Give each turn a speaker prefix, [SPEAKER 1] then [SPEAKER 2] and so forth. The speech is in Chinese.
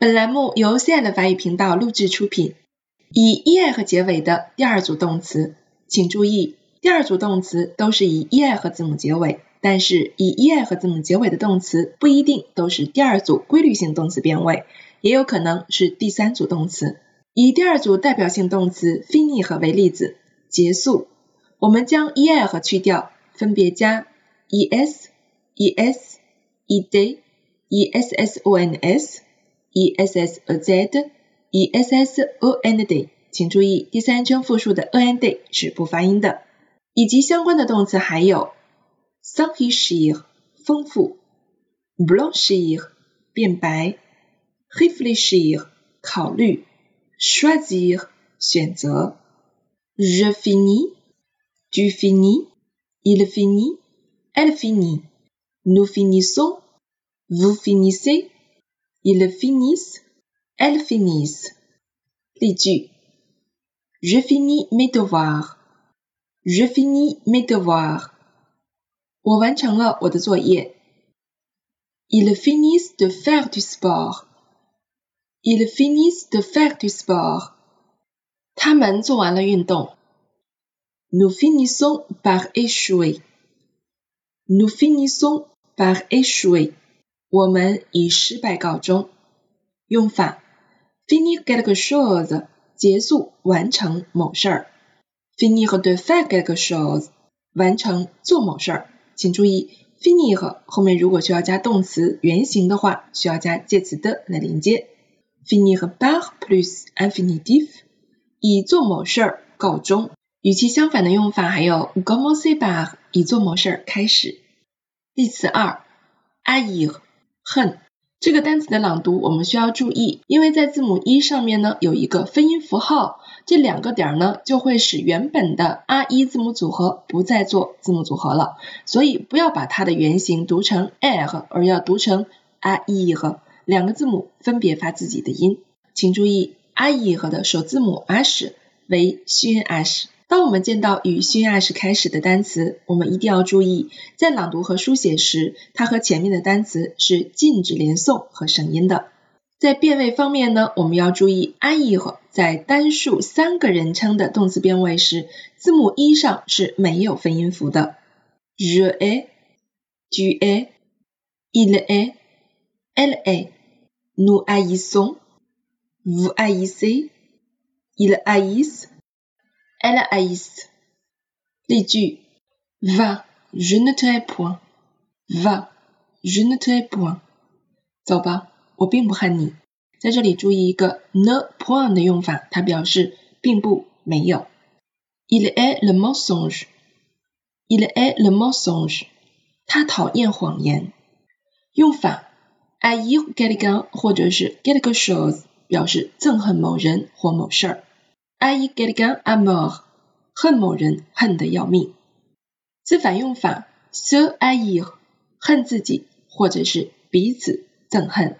[SPEAKER 1] 本栏目由 C N 法语频道录制出品。以 e i 和结尾的第二组动词，请注意，第二组动词都是以 e i 和字母结尾，但是以 e i 和字母结尾的动词不一定都是第二组规律性动词变位，也有可能是第三组动词。以第二组代表性动词 finish 为例子，结束，我们将 e i 和去掉，分别加 es、es、ed、essons。E s s a z e s s o n d，请注意第三人称复数的 o n d 是不发音的。以及相关的动词还有 s u n h i s h i r 丰富，blanchir 变白，réfléchir 考虑，choisir 选择。Je finis，tu finis，il finit，elle finit，nous finissons，vous finissez。Ils finissent, elles finissent. 例句：Je finis mes devoirs. Je finis mes devoirs. 我完成了我的作业。Ils finissent de faire du sport. Ils finissent de faire du sport. 他们做完了运动。Nous finissons par échouer. Nous finissons par échouer. 我们以失败告终。用法：finir quelque chose，结束、完成某事儿；finish the faire quelque chose，完成做某事儿。请注意，finish 后面如果需要加动词原形的话，需要加介词的来连接。finir par plus infinitif，以做某事儿告终。与其相反的用法还有 commencer 以做某事儿开始。例词二：haïr。恨这个单词的朗读，我们需要注意，因为在字母一上面呢有一个分音符号，这两个点呢就会使原本的 r 一字母组合不再做字母组合了，所以不要把它的原型读成 r，而要读成 r e 和两个字母分别发自己的音。请注意 r e 和的首字母 s 为虚音 ash。当我们见到以虚音 s 开始的单词，我们一定要注意，在朗读和书写时，它和前面的单词是禁止连诵和省音的。在变位方面呢，我们要注意，i e 在单数三个人称的动词变位时，字母 e 上是没有分音符的。je ai, tu es, il est, elle nous haïssons, vous haïssez, ils haïssent。Elle haïs. 例句：Va, je ne te hais point. Va, je ne te hais point. 走吧，我并不恨你。在这里注意一个 ne point 的用法，它表示并不没有。Il est le mensonge. Il est le mensonge. 他讨厌谎言。用法：haïr quelqu'un 或者是 quelque chose 表示憎恨某人或某事儿。ie geligant a m o r 恨某人恨得要命。自反用法 so ie 恨自己或者是彼此憎恨。